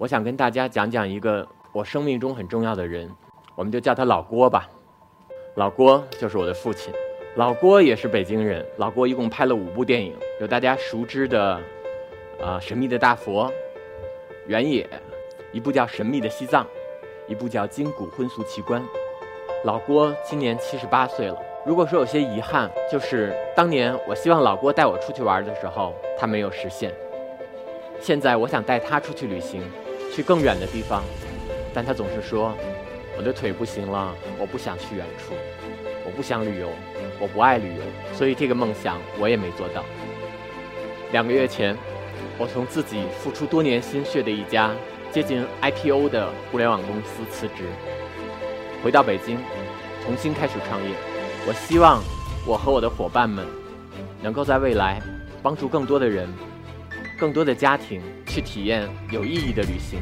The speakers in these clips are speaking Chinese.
我想跟大家讲讲一个我生命中很重要的人，我们就叫他老郭吧。老郭就是我的父亲，老郭也是北京人。老郭一共拍了五部电影，有大家熟知的，啊，《神秘的大佛》、《原野》，一部叫《神秘的西藏》，一部叫《筋骨荤俗奇观》。老郭今年七十八岁了。如果说有些遗憾，就是当年我希望老郭带我出去玩的时候，他没有实现。现在我想带他出去旅行。去更远的地方，但他总是说：“我的腿不行了，我不想去远处，我不想旅游，我不爱旅游。”所以这个梦想我也没做到。两个月前，我从自己付出多年心血的一家接近 IPO 的互联网公司辞职，回到北京，重新开始创业。我希望我和我的伙伴们能够在未来帮助更多的人。更多的家庭去体验有意义的旅行。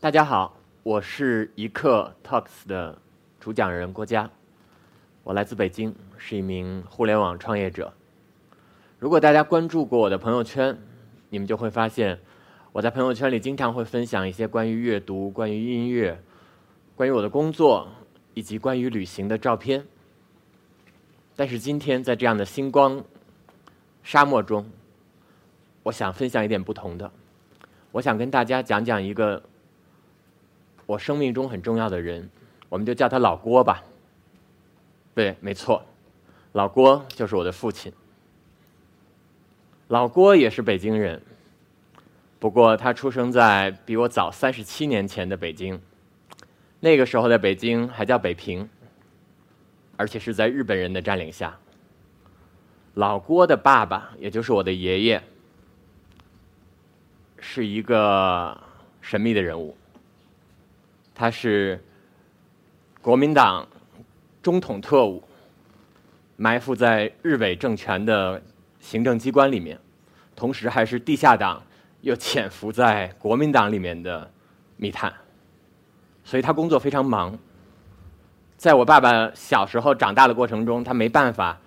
大家好，我是一刻 Talks 的主讲人郭嘉，我来自北京，是一名互联网创业者。如果大家关注过我的朋友圈，你们就会发现，我在朋友圈里经常会分享一些关于阅读、关于音乐、关于我的工作以及关于旅行的照片。但是今天在这样的星光沙漠中，我想分享一点不同的，我想跟大家讲讲一个。我生命中很重要的人，我们就叫他老郭吧。对，没错，老郭就是我的父亲。老郭也是北京人，不过他出生在比我早三十七年前的北京。那个时候的北京还叫北平，而且是在日本人的占领下。老郭的爸爸，也就是我的爷爷，是一个神秘的人物。他是国民党中统特务，埋伏在日伪政权的行政机关里面，同时还是地下党又潜伏在国民党里面的密探，所以他工作非常忙。在我爸爸小时候长大的过程中，他没办法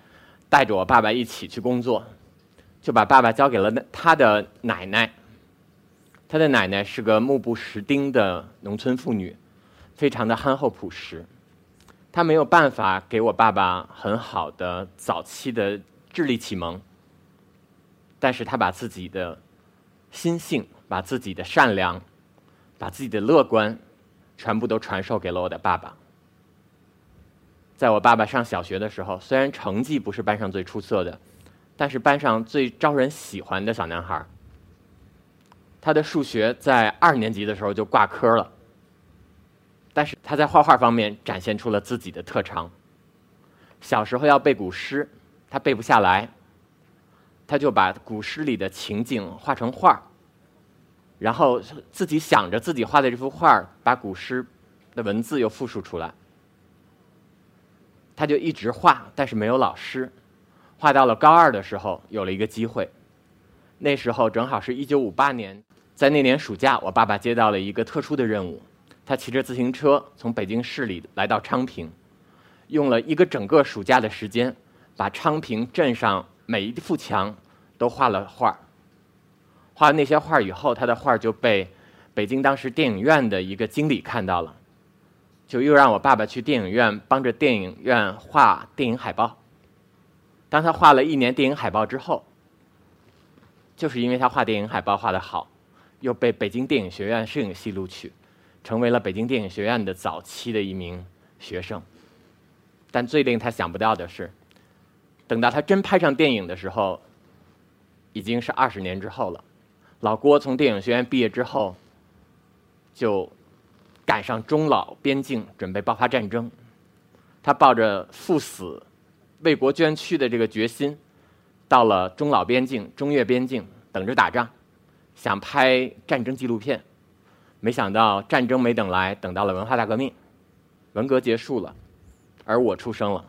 带着我爸爸一起去工作，就把爸爸交给了他的奶奶。他的奶奶是个目不识丁的农村妇女。非常的憨厚朴实，他没有办法给我爸爸很好的早期的智力启蒙，但是他把自己的心性、把自己的善良、把自己的乐观，全部都传授给了我的爸爸。在我爸爸上小学的时候，虽然成绩不是班上最出色的，但是班上最招人喜欢的小男孩。他的数学在二年级的时候就挂科了。但是他在画画方面展现出了自己的特长。小时候要背古诗，他背不下来，他就把古诗里的情景画成画然后自己想着自己画的这幅画把古诗的文字又复述出来。他就一直画，但是没有老师。画到了高二的时候，有了一个机会。那时候正好是一九五八年，在那年暑假，我爸爸接到了一个特殊的任务。他骑着自行车从北京市里来到昌平，用了一个整个暑假的时间，把昌平镇上每一幅墙都画了画。画了那些画以后，他的画就被北京当时电影院的一个经理看到了，就又让我爸爸去电影院帮着电影院画电影海报。当他画了一年电影海报之后，就是因为他画电影海报画得好，又被北京电影学院摄影系录取。成为了北京电影学院的早期的一名学生，但最令他想不到的是，等到他真拍上电影的时候，已经是二十年之后了。老郭从电影学院毕业之后，就赶上中老边境，准备爆发战争。他抱着赴死、为国捐躯的这个决心，到了中老边境、中越边境等着打仗，想拍战争纪录片，没想到战争没等来，等到了文化大革命，文革结束了，而我出生了。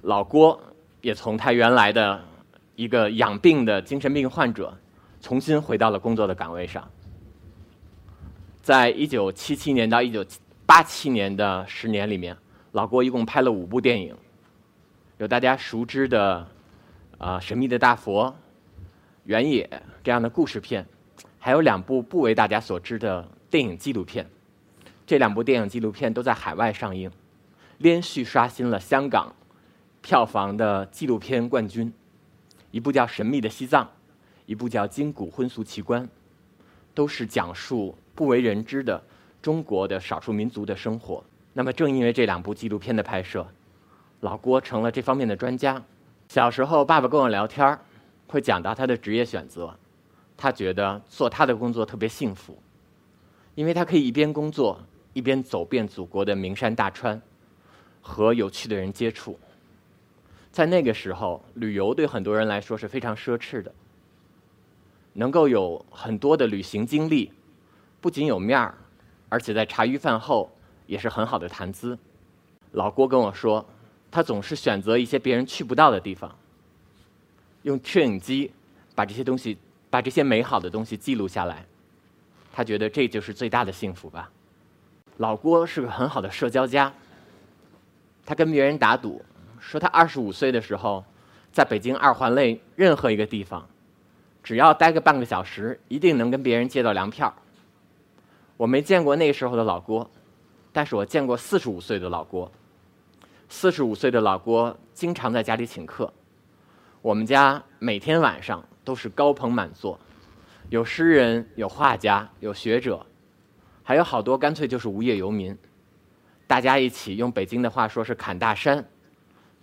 老郭也从他原来的一个养病的精神病患者，重新回到了工作的岗位上。在一九七七年到一九八七年的十年里面，老郭一共拍了五部电影，有大家熟知的啊《神秘的大佛》、《原野》这样的故事片，还有两部不为大家所知的电影纪录片。这两部电影纪录片都在海外上映，连续刷新了香港。票房的纪录片冠军，一部叫《神秘的西藏》，一部叫《金谷婚俗奇观》，都是讲述不为人知的中国的少数民族的生活。那么，正因为这两部纪录片的拍摄，老郭成了这方面的专家。小时候，爸爸跟我聊天会讲到他的职业选择，他觉得做他的工作特别幸福，因为他可以一边工作一边走遍祖国的名山大川，和有趣的人接触。在那个时候，旅游对很多人来说是非常奢侈的。能够有很多的旅行经历，不仅有面儿，而且在茶余饭后也是很好的谈资。老郭跟我说，他总是选择一些别人去不到的地方，用摄影机把这些东西、把这些美好的东西记录下来。他觉得这就是最大的幸福吧。老郭是个很好的社交家，他跟别人打赌。说他二十五岁的时候，在北京二环内任何一个地方，只要待个半个小时，一定能跟别人借到粮票。我没见过那时候的老郭，但是我见过四十五岁的老郭。四十五岁的老郭经常在家里请客，我们家每天晚上都是高朋满座，有诗人，有画家，有学者，还有好多干脆就是无业游民。大家一起用北京的话说是砍大山。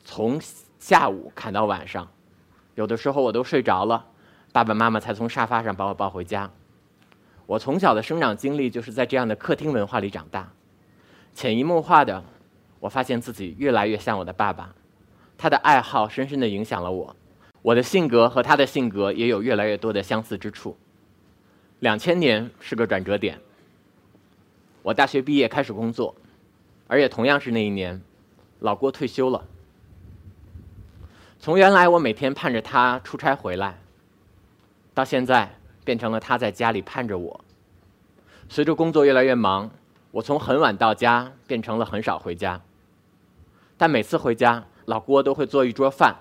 从下午看到晚上，有的时候我都睡着了，爸爸妈妈才从沙发上把我抱回家。我从小的生长经历就是在这样的客厅文化里长大，潜移默化的，我发现自己越来越像我的爸爸，他的爱好深深的影响了我，我的性格和他的性格也有越来越多的相似之处。两千年是个转折点，我大学毕业开始工作，而且同样是那一年，老郭退休了。从原来我每天盼着他出差回来，到现在变成了他在家里盼着我。随着工作越来越忙，我从很晚到家变成了很少回家。但每次回家，老郭都会做一桌饭，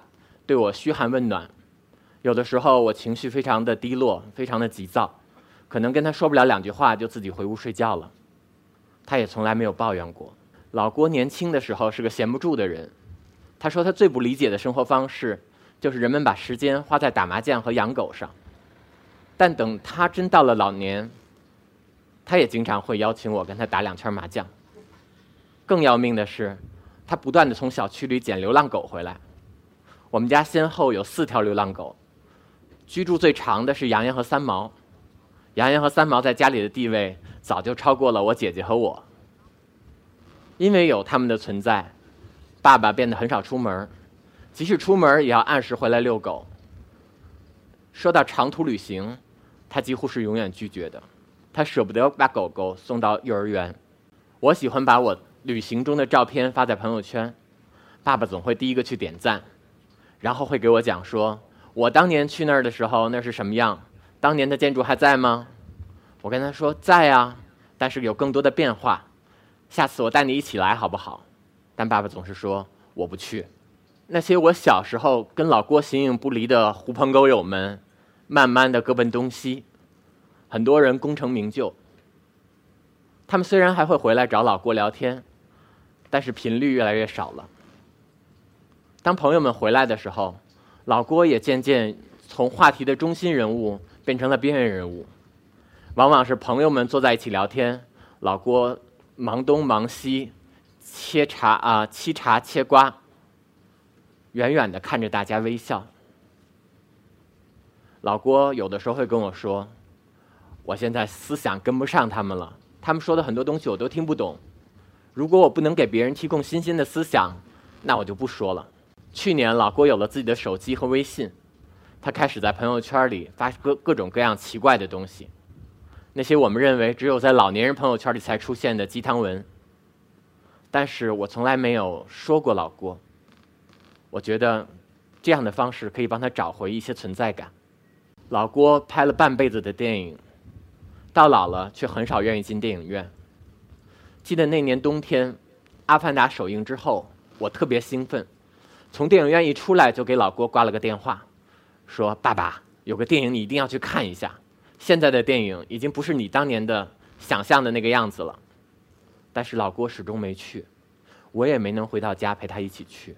对我嘘寒问暖。有的时候我情绪非常的低落，非常的急躁，可能跟他说不了两句话就自己回屋睡觉了。他也从来没有抱怨过。老郭年轻的时候是个闲不住的人。他说：“他最不理解的生活方式，就是人们把时间花在打麻将和养狗上。但等他真到了老年，他也经常会邀请我跟他打两圈麻将。更要命的是，他不断的从小区里捡流浪狗回来。我们家先后有四条流浪狗，居住最长的是洋洋和三毛。洋洋和三毛在家里的地位早就超过了我姐姐和我。因为有他们的存在。”爸爸变得很少出门，即使出门也要按时回来遛狗。说到长途旅行，他几乎是永远拒绝的，他舍不得把狗狗送到幼儿园。我喜欢把我旅行中的照片发在朋友圈，爸爸总会第一个去点赞，然后会给我讲说：“我当年去那儿的时候那是什么样？当年的建筑还在吗？”我跟他说：“在啊，但是有更多的变化。下次我带你一起来好不好？”但爸爸总是说我不去。那些我小时候跟老郭形影不离的狐朋狗友们，慢慢的各奔东西，很多人功成名就。他们虽然还会回来找老郭聊天，但是频率越来越少了。当朋友们回来的时候，老郭也渐渐从话题的中心人物变成了边缘人物。往往是朋友们坐在一起聊天，老郭忙东忙西。切茶啊，沏茶切瓜，远远的看着大家微笑。老郭有的时候会跟我说：“我现在思想跟不上他们了，他们说的很多东西我都听不懂。如果我不能给别人提供新鲜的思想，那我就不说了。”去年老郭有了自己的手机和微信，他开始在朋友圈里发各各种各样奇怪的东西，那些我们认为只有在老年人朋友圈里才出现的鸡汤文。但是我从来没有说过老郭，我觉得这样的方式可以帮他找回一些存在感。老郭拍了半辈子的电影，到老了却很少愿意进电影院。记得那年冬天，《阿凡达》首映之后，我特别兴奋，从电影院一出来就给老郭挂了个电话，说：“爸爸，有个电影你一定要去看一下。现在的电影已经不是你当年的想象的那个样子了。”但是老郭始终没去，我也没能回到家陪他一起去。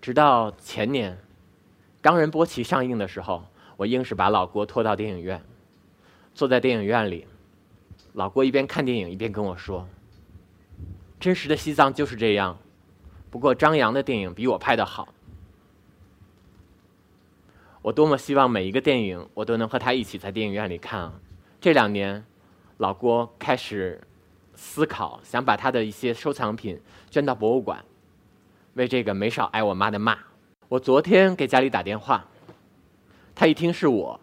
直到前年，《冈仁波齐》上映的时候，我硬是把老郭拖到电影院，坐在电影院里。老郭一边看电影一边跟我说：“真实的西藏就是这样，不过张扬的电影比我拍的好。”我多么希望每一个电影我都能和他一起在电影院里看啊！这两年，老郭开始思考，想把他的一些收藏品捐到博物馆，为这个没少挨我妈的骂。我昨天给家里打电话，他一听是我，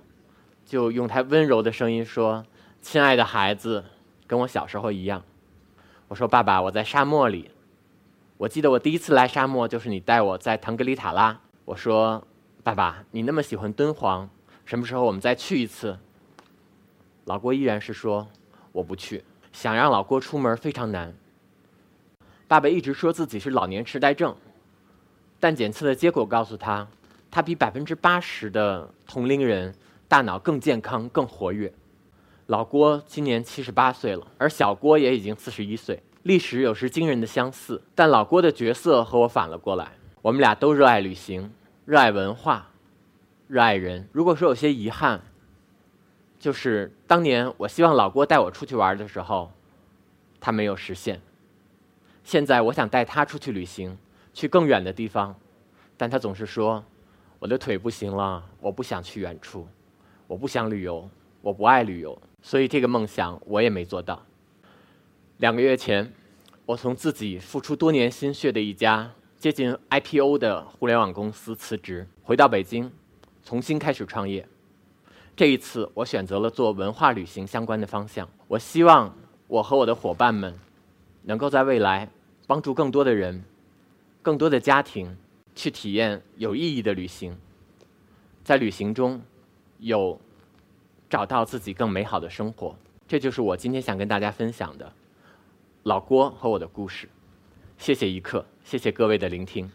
就用他温柔的声音说。亲爱的孩子，跟我小时候一样。我说：“爸爸，我在沙漠里。我记得我第一次来沙漠，就是你带我在腾格里塔拉。”我说：“爸爸，你那么喜欢敦煌，什么时候我们再去一次？”老郭依然是说：“我不去。”想让老郭出门非常难。爸爸一直说自己是老年痴呆症，但检测的结果告诉他，他比百分之八十的同龄人大脑更健康、更活跃。老郭今年七十八岁了，而小郭也已经四十一岁，历史有时惊人的相似。但老郭的角色和我反了过来，我们俩都热爱旅行，热爱文化，热爱人。如果说有些遗憾，就是当年我希望老郭带我出去玩的时候，他没有实现。现在我想带他出去旅行，去更远的地方，但他总是说我的腿不行了，我不想去远处，我不想旅游，我不爱旅游。所以这个梦想我也没做到。两个月前，我从自己付出多年心血的一家接近 IPO 的互联网公司辞职，回到北京，重新开始创业。这一次，我选择了做文化旅行相关的方向。我希望我和我的伙伴们，能够在未来帮助更多的人、更多的家庭去体验有意义的旅行，在旅行中有。找到自己更美好的生活，这就是我今天想跟大家分享的老郭和我的故事。谢谢一刻，谢谢各位的聆听。